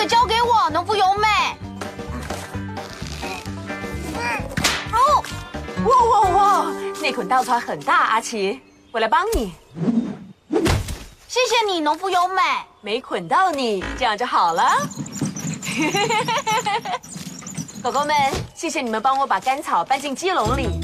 个交给我，农夫优美。哦，哇哇哇！那捆稻草很大，阿奇，我来帮你。谢谢你，农夫优美。没捆到你，这样就好了。狗狗们，谢谢你们帮我把干草搬进鸡笼里。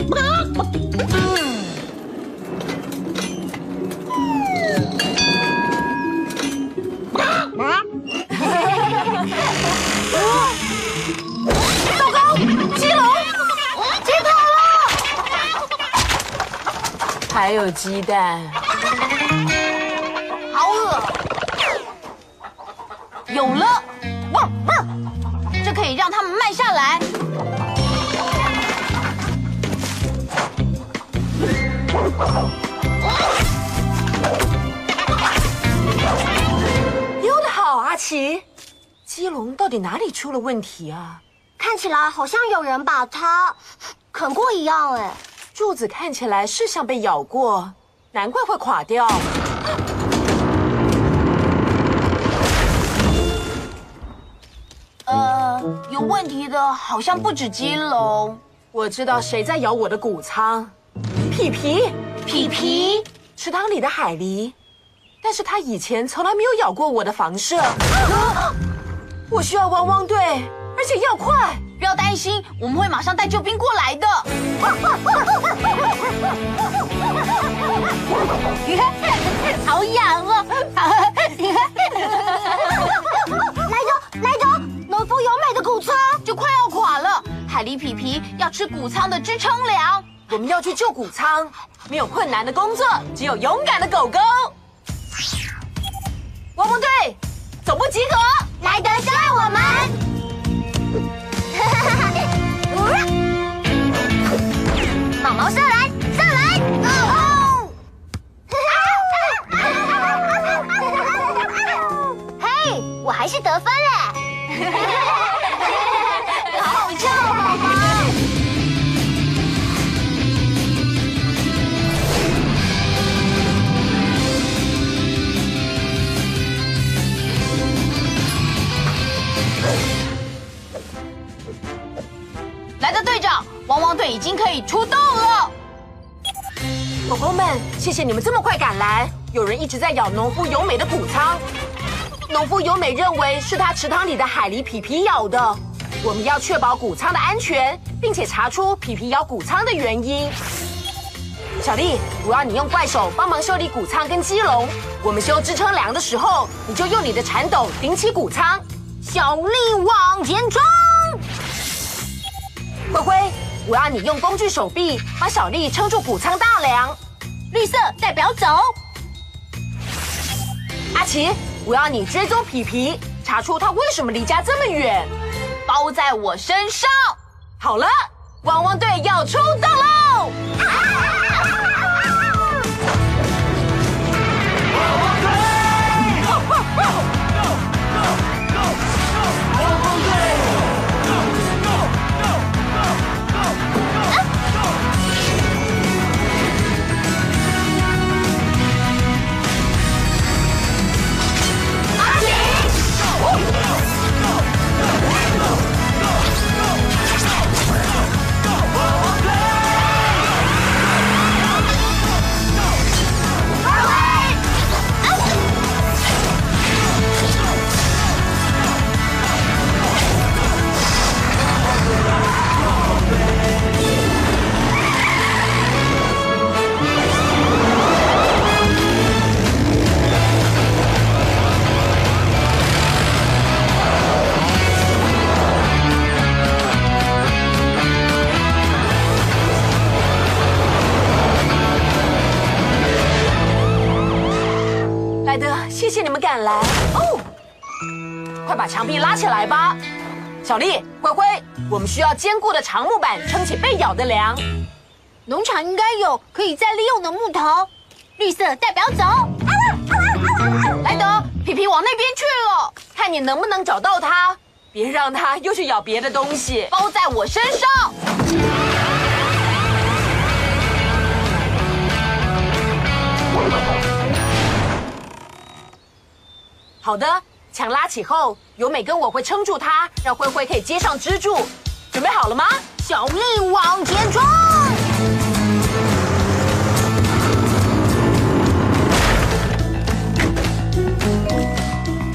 还有鸡蛋，好饿。有了，汪汪，这可以让他们慢下来。溜得好，阿奇。鸡笼到底哪里出了问题啊？看起来好像有人把它啃过一样，哎，柱子看起来是像被咬过，难怪会垮掉。呃，有问题的好像不止金龙，我知道谁在咬我的谷仓，皮皮，皮皮。池塘里的海狸，但是它以前从来没有咬过我的房舍。我需要汪汪队，而且要快。不要担心，我们会马上带救兵过来的。好痒哦！来着来着，农夫有美的谷仓，就快要垮了。海狸皮皮要吃谷仓的支撑粮。我们要去救谷仓，没有困难的工作，只有勇敢的狗狗。汪汪队，总部集合。来得上我们。毛毛上来，上来！哦！嘿，我还是得分哎！好笑，宝宝。来 汪汪队已经可以出动了。狗狗们，谢谢你们这么快赶来。有人一直在咬农夫由美的谷仓，农夫由美认为是他池塘里的海狸皮皮咬的。我们要确保谷仓的安全，并且查出皮皮咬谷仓的原因。小丽，我要你用怪手帮忙修理谷仓跟鸡笼。我们修支撑梁的时候，你就用你的铲斗顶起谷仓。小丽往前冲！灰灰，我要你用工具手臂把小丽撑住谷仓大梁。绿色代表走。阿奇，我要你追踪皮皮，查出他为什么离家这么远。包在我身上。好了，汪汪队要出动了！谢你们赶来。哦，快把墙壁拉起来吧，小丽、灰灰，我们需要坚固的长木板撑起被咬的梁。农场应该有可以再利用的木头。绿色代表走。莱德，皮皮往那边去了，看你能不能找到它，别让它又去咬别的东西。包在我身上。好的，墙拉起后，由美跟我会撑住它，让灰灰可以接上支柱。准备好了吗？小力往前冲！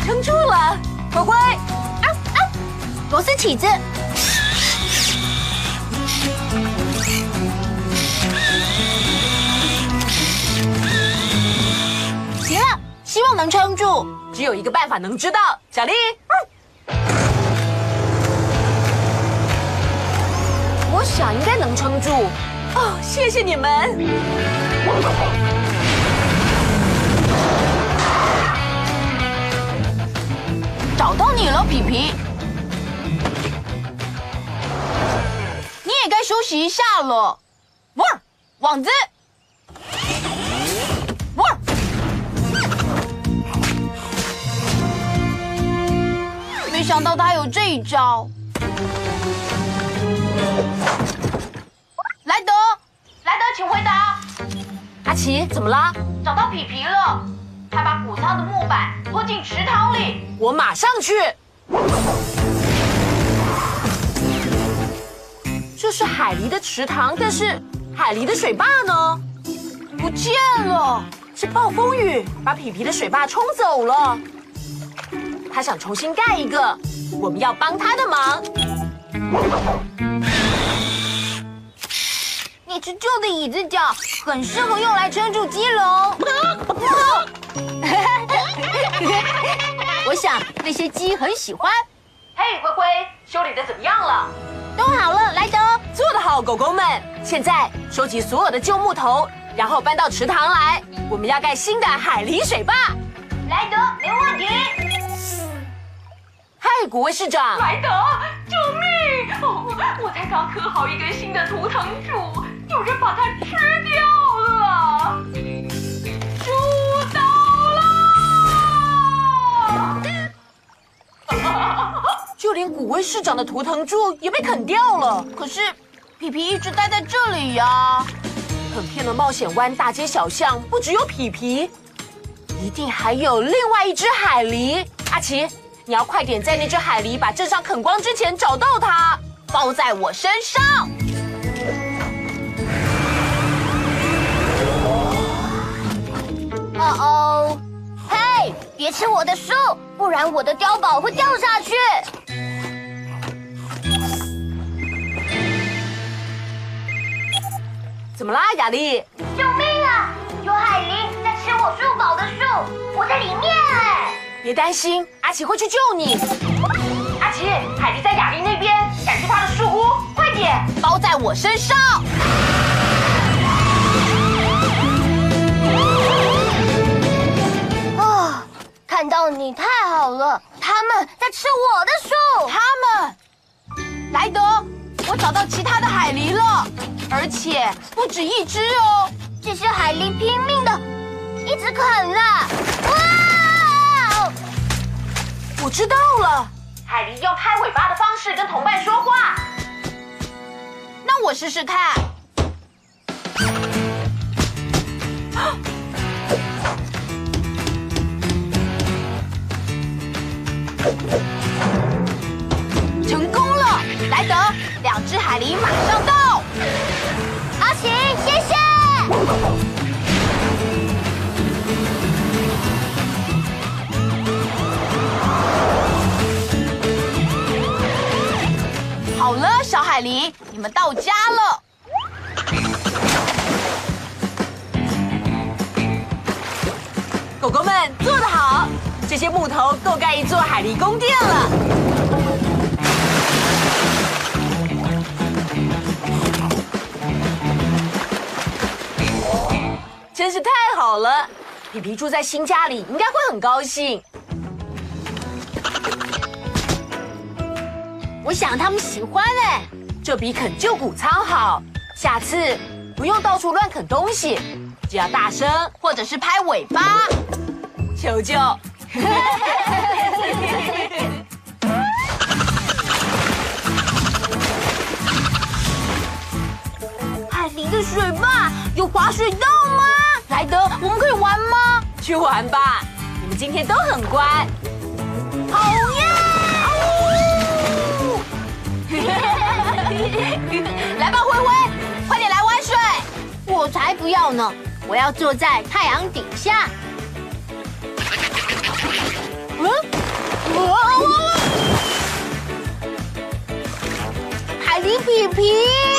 撑住了，灰灰。啊啊！螺丝起子。希望能撑住。只有一个办法能知道，小丽。我想应该能撑住。哦，谢谢你们。找到你了，皮皮。你也该休息一下了。哇，网子。想到他有这一招。莱德，莱德，请回答。阿奇，怎么啦？找到皮皮了，他把谷仓的木板拖进池塘里。我马上去。这是海狸的池塘，但是海狸的水坝呢？不见了。是暴风雨把皮皮的水坝冲走了。他想重新盖一个，我们要帮他的忙。你只旧的椅子脚很适合用来撑住鸡笼。我想那些鸡很喜欢。嘿，灰灰，修理的怎么样了？都好了，莱德。做得好，狗狗们。现在收集所有的旧木头，然后搬到池塘来。我们要盖新的海狸水坝。莱德，没问题。嗨，古威市长。莱德，救命！哦，我才刚刻好一根新的图腾柱，有人把它吃掉了。猪倒了！就连古威市长的图腾柱也被啃掉了。可是皮皮一直待在这里呀。很骗的冒险湾大街小巷不只有皮皮，一定还有另外一只海狸。阿奇，你要快点在那只海狸把镇上啃光之前找到它，包在我身上。哦哦，嘿，别吃我的树，不然我的碉堡会掉下去。怎么啦，雅丽？救命啊！有海狸在吃我树堡的树，我在里面哎！别担心，阿奇会去救你。阿奇，海狸在雅丽那边，赶去她的树屋，快点！包在我身上。啊，看到你太好了！他们在吃我的树。他们，莱德，我找到其他的海狸了。而且不止一只哦！这些海狸拼命的，一直啃了。哇！我知道了，海狸用拍尾巴的方式跟同伴说话。那我试试看。成功了，莱德，两只海狸马上到。阿奇，谢谢。海狸，你们到家了。狗狗们做得好，这些木头够盖一座海狸宫殿了。真是太好了！皮皮住在新家里，应该会很高兴。我想他们喜欢哎，这比啃旧谷仓好。下次不用到处乱啃东西，只要大声或者是拍尾巴，求救。海狸的水坝有滑水道吗？莱德，我们可以玩吗？去玩吧，你们今天都很乖。好呀！来吧，灰灰，快点来玩水。我才不要呢！我要坐在太阳底下。嗯，哇！海狸皮皮。